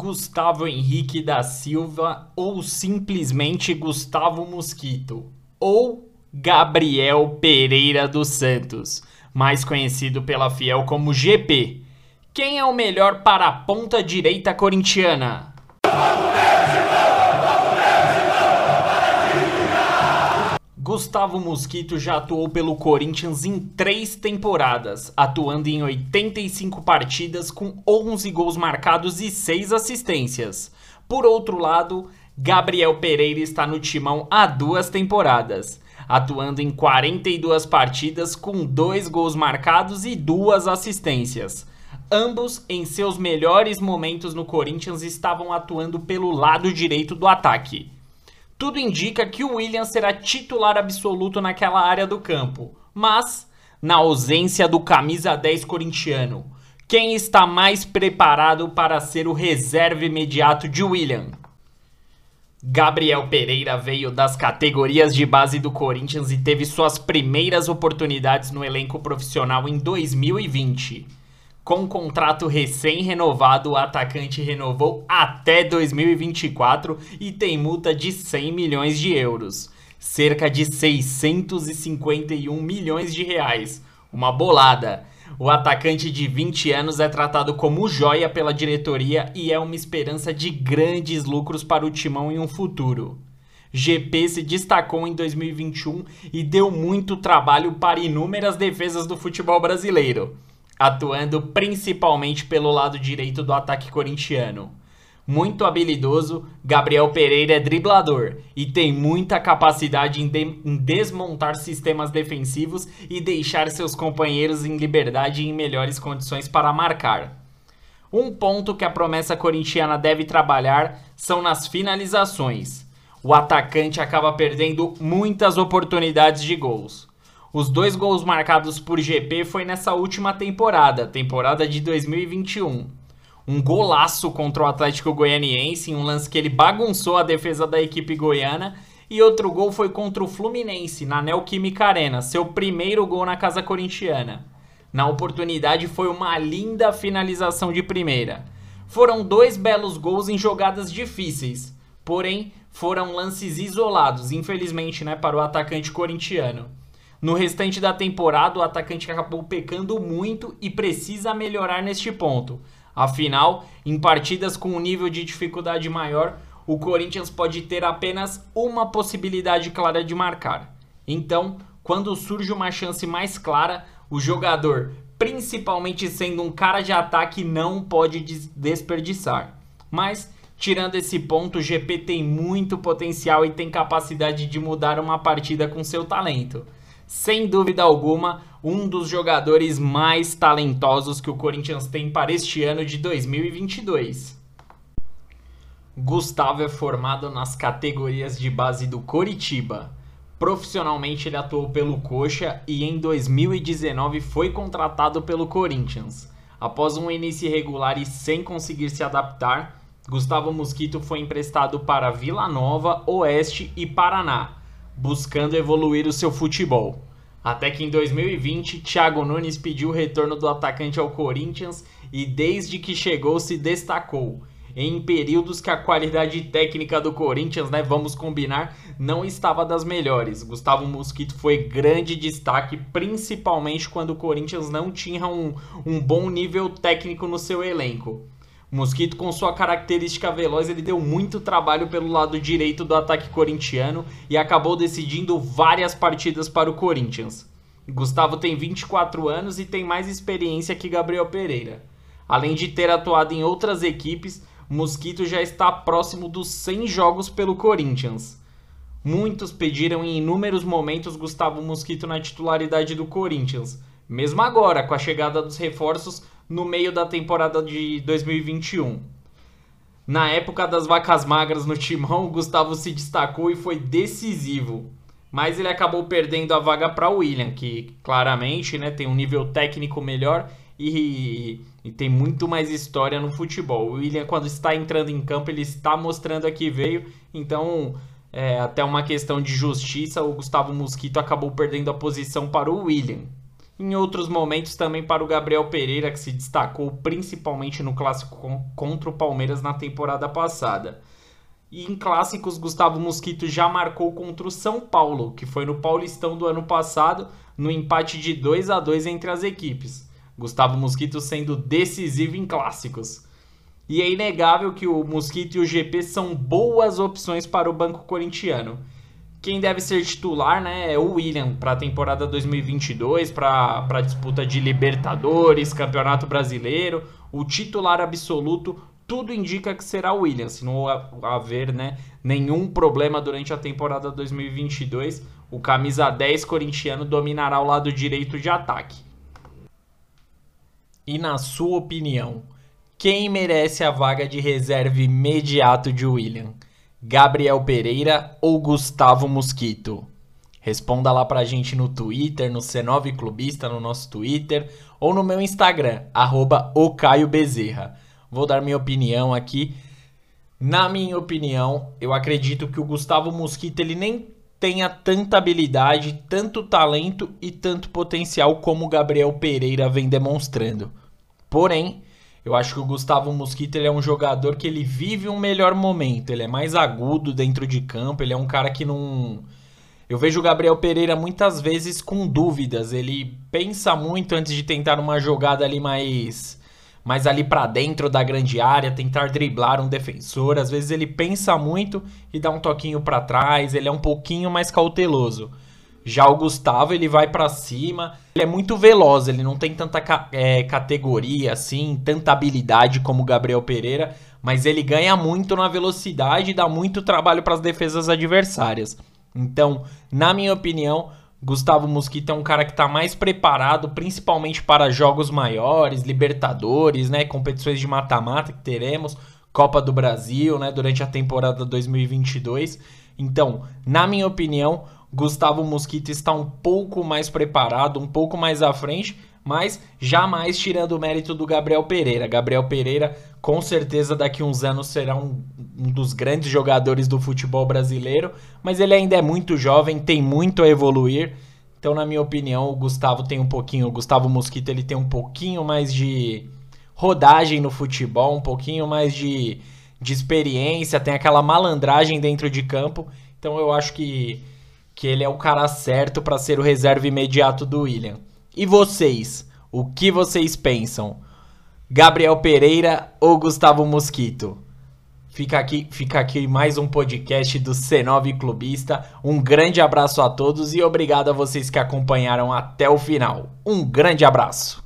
Gustavo Henrique da Silva ou simplesmente Gustavo Mosquito ou Gabriel Pereira dos Santos, mais conhecido pela Fiel como GP. Quem é o melhor para a ponta direita corintiana? Gustavo Mosquito já atuou pelo Corinthians em três temporadas, atuando em 85 partidas com 11 gols marcados e 6 assistências. Por outro lado, Gabriel Pereira está no timão há duas temporadas, atuando em 42 partidas com 2 gols marcados e 2 assistências. Ambos, em seus melhores momentos no Corinthians, estavam atuando pelo lado direito do ataque. Tudo indica que o William será titular absoluto naquela área do campo, mas, na ausência do camisa 10 corintiano, quem está mais preparado para ser o reserva imediato de William? Gabriel Pereira veio das categorias de base do Corinthians e teve suas primeiras oportunidades no elenco profissional em 2020. Com contrato recém-renovado, o atacante renovou até 2024 e tem multa de 100 milhões de euros, cerca de 651 milhões de reais. Uma bolada. O atacante de 20 anos é tratado como joia pela diretoria e é uma esperança de grandes lucros para o timão em um futuro. GP se destacou em 2021 e deu muito trabalho para inúmeras defesas do futebol brasileiro atuando principalmente pelo lado direito do ataque corintiano. Muito habilidoso, Gabriel Pereira é driblador e tem muita capacidade em, de em, desmontar sistemas defensivos e deixar seus companheiros em liberdade e em melhores condições para marcar. Um ponto que a promessa corintiana deve trabalhar são nas finalizações. O atacante acaba perdendo muitas oportunidades de gols. Os dois gols marcados por GP foi nessa última temporada, temporada de 2021. Um golaço contra o Atlético Goianiense, em um lance que ele bagunçou a defesa da equipe goiana, e outro gol foi contra o Fluminense, na Neoquímica Arena, seu primeiro gol na casa corintiana. Na oportunidade foi uma linda finalização de primeira. Foram dois belos gols em jogadas difíceis, porém foram lances isolados, infelizmente, né, para o atacante corintiano. No restante da temporada, o atacante acabou pecando muito e precisa melhorar neste ponto. Afinal, em partidas com um nível de dificuldade maior, o Corinthians pode ter apenas uma possibilidade clara de marcar. Então, quando surge uma chance mais clara, o jogador, principalmente sendo um cara de ataque, não pode desperdiçar. Mas, tirando esse ponto, o GP tem muito potencial e tem capacidade de mudar uma partida com seu talento sem dúvida alguma, um dos jogadores mais talentosos que o Corinthians tem para este ano de 2022. Gustavo é formado nas categorias de base do Coritiba. Profissionalmente ele atuou pelo Coxa e em 2019 foi contratado pelo Corinthians. Após um início irregular e sem conseguir se adaptar, Gustavo Mosquito foi emprestado para Vila Nova, Oeste e Paraná buscando evoluir o seu futebol. Até que em 2020, Thiago Nunes pediu o retorno do atacante ao Corinthians e desde que chegou se destacou. Em períodos que a qualidade técnica do Corinthians, né, vamos combinar, não estava das melhores. Gustavo Mosquito foi grande destaque, principalmente quando o Corinthians não tinha um, um bom nível técnico no seu elenco. Mosquito, com sua característica veloz, ele deu muito trabalho pelo lado direito do ataque corintiano e acabou decidindo várias partidas para o Corinthians. Gustavo tem 24 anos e tem mais experiência que Gabriel Pereira. Além de ter atuado em outras equipes, Mosquito já está próximo dos 100 jogos pelo Corinthians. Muitos pediram em inúmeros momentos Gustavo Mosquito na titularidade do Corinthians. Mesmo agora, com a chegada dos reforços, no meio da temporada de 2021. Na época das vacas magras no timão, Gustavo se destacou e foi decisivo. Mas ele acabou perdendo a vaga para o William, que claramente né, tem um nível técnico melhor e, e, tem muito mais história no futebol. O William, quando está entrando em campo, ele está mostrando a que veio. Então, é, até uma questão de justiça, o Gustavo Mosquito acabou perdendo a posição para o William. Em outros momentos também para o Gabriel Pereira, que se destacou principalmente no clássico contra o Palmeiras na temporada passada. E em clássicos, Gustavo Mosquito já marcou contra o São Paulo, que foi no Paulistão do ano passado, no empate de 2 a 2 entre as equipes. Gustavo Mosquito sendo decisivo em clássicos. E é inegável que o Mosquito e o GP são boas opções para o banco corintiano. Quem deve ser titular né, é o William para a temporada 2022, para a disputa de Libertadores, Campeonato Brasileiro. O titular absoluto tudo indica que será o Williams. Se não haver né, nenhum problema durante a temporada 2022, o camisa 10 corintiano dominará o lado direito de ataque. E na sua opinião, quem merece a vaga de reserva imediato de William? Gabriel Pereira ou Gustavo Mosquito? Responda lá pra gente no Twitter, no C9 Clubista, no nosso Twitter, ou no meu Instagram, arroba Bezerra vou dar minha opinião aqui. Na minha opinião, eu acredito que o Gustavo Mosquito ele nem tenha tanta habilidade, tanto talento e tanto potencial como o Gabriel Pereira vem demonstrando. Porém, eu acho que o Gustavo Mosquito ele é um jogador que ele vive um melhor momento, ele é mais agudo dentro de campo, ele é um cara que não eu vejo o Gabriel Pereira muitas vezes com dúvidas, ele pensa muito antes de tentar uma jogada ali mais mas ali para dentro da grande área, tentar driblar um defensor. Às vezes ele pensa muito e dá um toquinho para trás, ele é um pouquinho mais cauteloso. Já o Gustavo, ele vai para cima, ele é muito veloz, ele não tem tanta é, categoria assim, tanta habilidade como o Gabriel Pereira, mas ele ganha muito na velocidade e dá muito trabalho para as defesas adversárias. Então, na minha opinião, Gustavo Mosquito é um cara que está mais preparado, principalmente para jogos maiores, Libertadores, né, competições de mata-mata que teremos, Copa do Brasil, né, durante a temporada 2022. Então, na minha opinião, Gustavo Mosquito está um pouco mais preparado, um pouco mais à frente, mas jamais tirando o mérito do Gabriel Pereira. Gabriel Pereira, com certeza, daqui uns anos será um, um, dos grandes jogadores do futebol brasileiro, mas ele ainda é muito jovem, tem muito a evoluir. Então, na minha opinião, o Gustavo tem um pouquinho, o Gustavo Mosquito ele tem um pouquinho mais de rodagem no futebol, um pouquinho mais de, de experiência, tem aquela malandragem dentro de campo. Então, eu acho que, que ele é o cara certo para ser o reserva imediato do William. E vocês? O que vocês pensam? Gabriel Pereira ou Gustavo Mosquito? Fica aqui, fica aqui mais um podcast do C9 Clubista. Um grande abraço a todos e obrigado a vocês que acompanharam até o final. Um grande abraço.